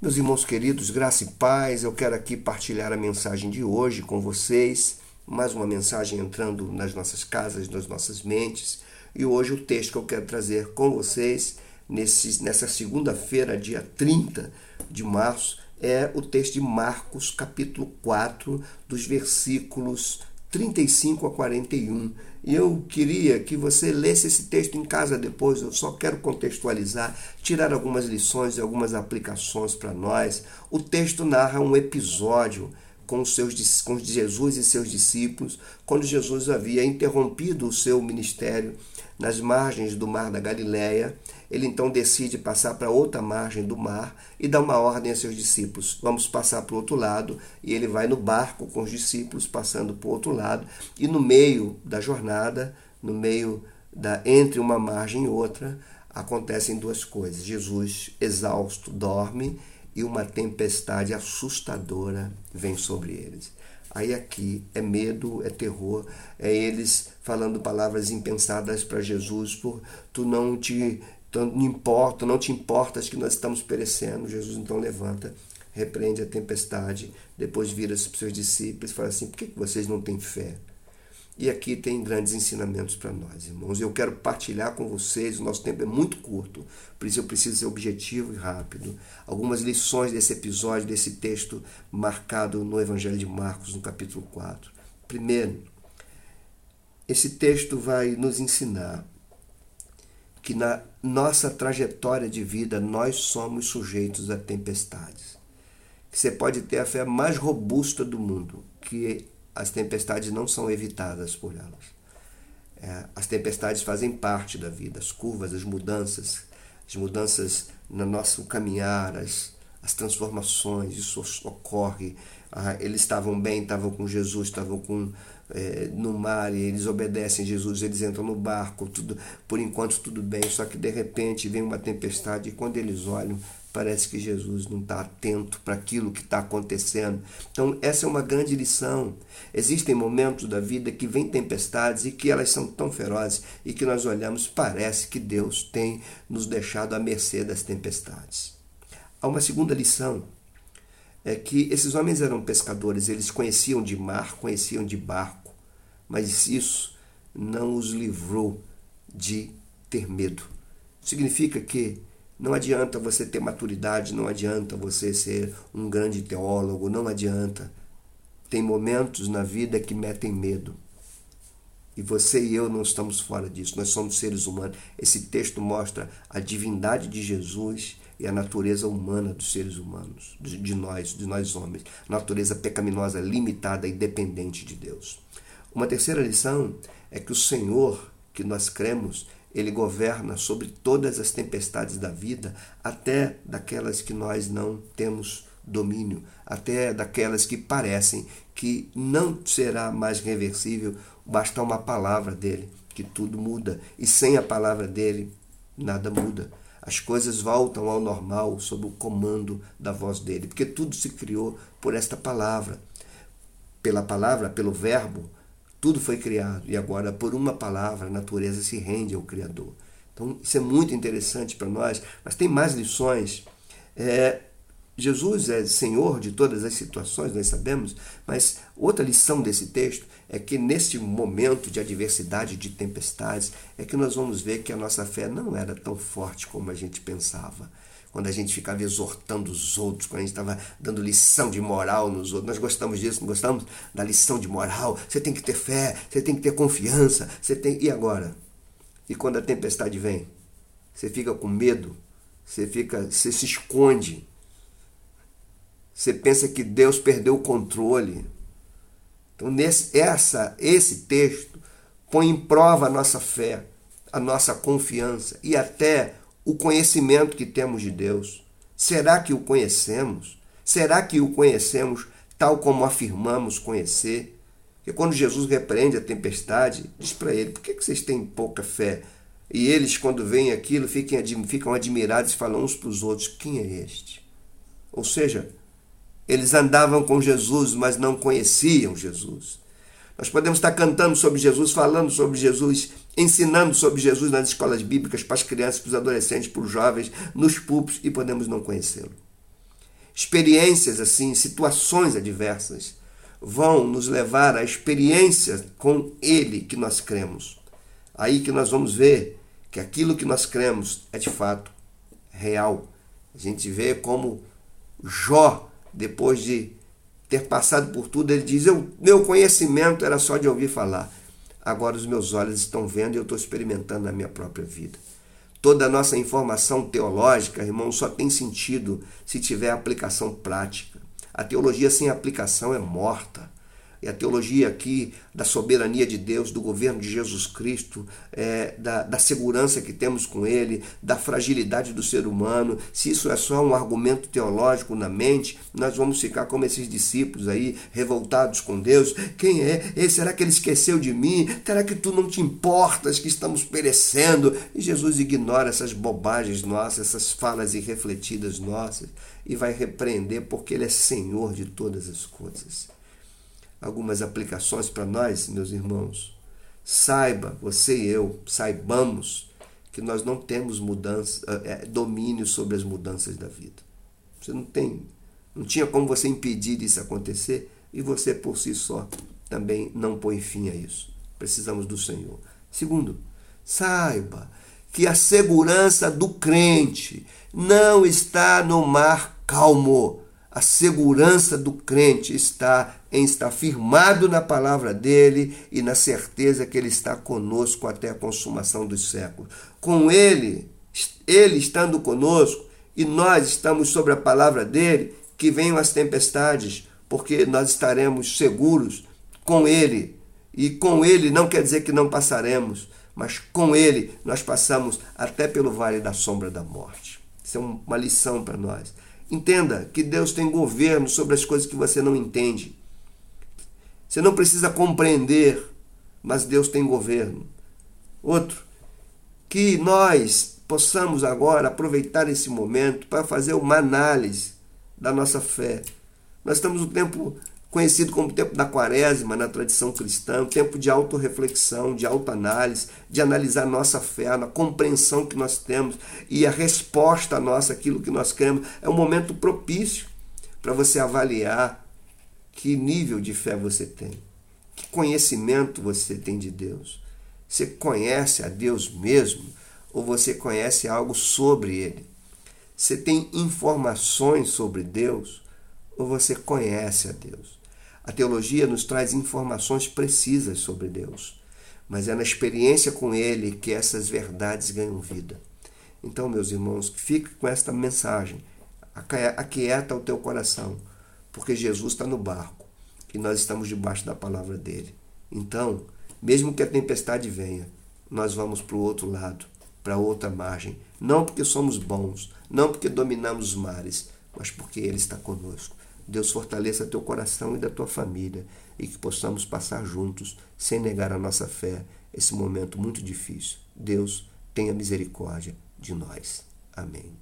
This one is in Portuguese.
Meus irmãos queridos, graça e paz, eu quero aqui partilhar a mensagem de hoje com vocês. Mais uma mensagem entrando nas nossas casas, nas nossas mentes. E hoje o texto que eu quero trazer com vocês nesse, nessa segunda-feira, dia 30 de março, é o texto de Marcos, capítulo 4, dos versículos 35 a 41. E eu queria que você lesse esse texto em casa depois, eu só quero contextualizar, tirar algumas lições e algumas aplicações para nós. O texto narra um episódio com, os seus, com Jesus e seus discípulos, quando Jesus havia interrompido o seu ministério nas margens do mar da Galileia, ele então decide passar para outra margem do mar e dá uma ordem a seus discípulos: vamos passar para o outro lado. E ele vai no barco com os discípulos, passando para o outro lado. E no meio da jornada, no meio da entre uma margem e outra, acontecem duas coisas. Jesus, exausto, dorme e uma tempestade assustadora vem sobre eles. Aí aqui é medo, é terror, é eles falando palavras impensadas para Jesus por tu não te tu não importa, não te importas que nós estamos perecendo. Jesus então levanta, repreende a tempestade, depois vira-se para os seus discípulos e fala assim: por que vocês não têm fé? E aqui tem grandes ensinamentos para nós, irmãos. Eu quero partilhar com vocês, o nosso tempo é muito curto, por isso eu preciso ser objetivo e rápido. Algumas lições desse episódio, desse texto marcado no Evangelho de Marcos, no capítulo 4. Primeiro, esse texto vai nos ensinar que na nossa trajetória de vida nós somos sujeitos a tempestades. Você pode ter a fé mais robusta do mundo, que as tempestades não são evitadas por elas. É, as tempestades fazem parte da vida, as curvas, as mudanças, as mudanças no nosso caminhar, as, as transformações, isso ocorre. Ah, eles estavam bem, estavam com Jesus, estavam com, é, no mar e eles obedecem Jesus, eles entram no barco, tudo por enquanto tudo bem, só que de repente vem uma tempestade e quando eles olham parece que Jesus não está atento para aquilo que está acontecendo. Então, essa é uma grande lição. Existem momentos da vida que vêm tempestades e que elas são tão ferozes e que nós olhamos, parece que Deus tem nos deixado à mercê das tempestades. Há uma segunda lição. É que esses homens eram pescadores, eles conheciam de mar, conheciam de barco, mas isso não os livrou de ter medo. Significa que não adianta você ter maturidade, não adianta você ser um grande teólogo, não adianta. Tem momentos na vida que metem medo. E você e eu não estamos fora disso, nós somos seres humanos. Esse texto mostra a divindade de Jesus e a natureza humana dos seres humanos, de nós, de nós homens. Natureza pecaminosa, limitada e dependente de Deus. Uma terceira lição é que o Senhor que nós cremos ele governa sobre todas as tempestades da vida, até daquelas que nós não temos domínio, até daquelas que parecem que não será mais reversível, basta uma palavra dele, que tudo muda, e sem a palavra dele, nada muda. As coisas voltam ao normal sob o comando da voz dele, porque tudo se criou por esta palavra. Pela palavra, pelo verbo, tudo foi criado e agora, por uma palavra, a natureza se rende ao Criador. Então, isso é muito interessante para nós, mas tem mais lições. É, Jesus é Senhor de todas as situações, nós sabemos, mas outra lição desse texto é que nesse momento de adversidade, de tempestades, é que nós vamos ver que a nossa fé não era tão forte como a gente pensava quando a gente ficava exortando os outros, quando a gente estava dando lição de moral nos outros. Nós gostamos disso, não gostamos da lição de moral. Você tem que ter fé, você tem que ter confiança, você tem. E agora? E quando a tempestade vem? Você fica com medo, você fica, você se esconde. Você pensa que Deus perdeu o controle. Então, nesse, essa, esse texto põe em prova a nossa fé, a nossa confiança e até o conhecimento que temos de Deus? Será que o conhecemos? Será que o conhecemos tal como afirmamos conhecer? Porque quando Jesus repreende a tempestade, diz para ele: por que vocês têm pouca fé? E eles, quando veem aquilo, ficam, admirados e falam uns para os outros: quem é este? Ou seja, eles andavam com Jesus, mas não conheciam Jesus. Nós podemos estar cantando sobre Jesus, falando sobre Jesus, ensinando sobre Jesus nas escolas bíblicas para as crianças, para os adolescentes, para os jovens, nos púlpitos e podemos não conhecê-lo. experiências assim, situações adversas, vão nos levar à experiência com Ele que nós cremos. Aí que nós vamos ver que aquilo que nós cremos é de fato real. A gente vê como Jó, depois de ter passado por tudo, ele diz: eu, Meu conhecimento era só de ouvir falar. Agora os meus olhos estão vendo e eu estou experimentando na minha própria vida. Toda a nossa informação teológica, irmão, só tem sentido se tiver aplicação prática. A teologia sem aplicação é morta. E a teologia aqui da soberania de Deus, do governo de Jesus Cristo, é, da, da segurança que temos com Ele, da fragilidade do ser humano, se isso é só um argumento teológico na mente, nós vamos ficar como esses discípulos aí, revoltados com Deus. Quem é? E será que ele esqueceu de mim? Será que tu não te importas que estamos perecendo? E Jesus ignora essas bobagens nossas, essas falas irrefletidas nossas, e vai repreender porque Ele é Senhor de todas as coisas algumas aplicações para nós, meus irmãos. Saiba, você e eu, saibamos que nós não temos mudança, é, domínio sobre as mudanças da vida. Você não tem, não tinha como você impedir isso acontecer e você por si só também não põe fim a isso. Precisamos do Senhor. Segundo, saiba que a segurança do crente não está no mar calmo, a segurança do crente está em estar firmado na palavra dele e na certeza que ele está conosco até a consumação dos séculos. Com ele, ele estando conosco e nós estamos sobre a palavra dele, que venham as tempestades, porque nós estaremos seguros com ele. E com ele não quer dizer que não passaremos, mas com ele nós passamos até pelo vale da sombra da morte. Isso é uma lição para nós. Entenda que Deus tem governo sobre as coisas que você não entende. Você não precisa compreender, mas Deus tem governo. Outro, que nós possamos agora aproveitar esse momento para fazer uma análise da nossa fé. Nós estamos no tempo conhecido como tempo da quaresma na tradição cristã, um tempo de autorreflexão, de autoanálise, de analisar nossa fé, a compreensão que nós temos e a resposta nossa, aquilo que nós queremos. É um momento propício para você avaliar que nível de fé você tem, que conhecimento você tem de Deus. Você conhece a Deus mesmo ou você conhece algo sobre Ele? Você tem informações sobre Deus ou você conhece a Deus? A teologia nos traz informações precisas sobre Deus, mas é na experiência com Ele que essas verdades ganham vida. Então, meus irmãos, fique com esta mensagem, aquieta o teu coração, porque Jesus está no barco e nós estamos debaixo da palavra dele. Então, mesmo que a tempestade venha, nós vamos para o outro lado, para outra margem, não porque somos bons, não porque dominamos os mares, mas porque Ele está conosco. Deus fortaleça teu coração e da tua família e que possamos passar juntos, sem negar a nossa fé, esse momento muito difícil. Deus tenha misericórdia de nós. Amém.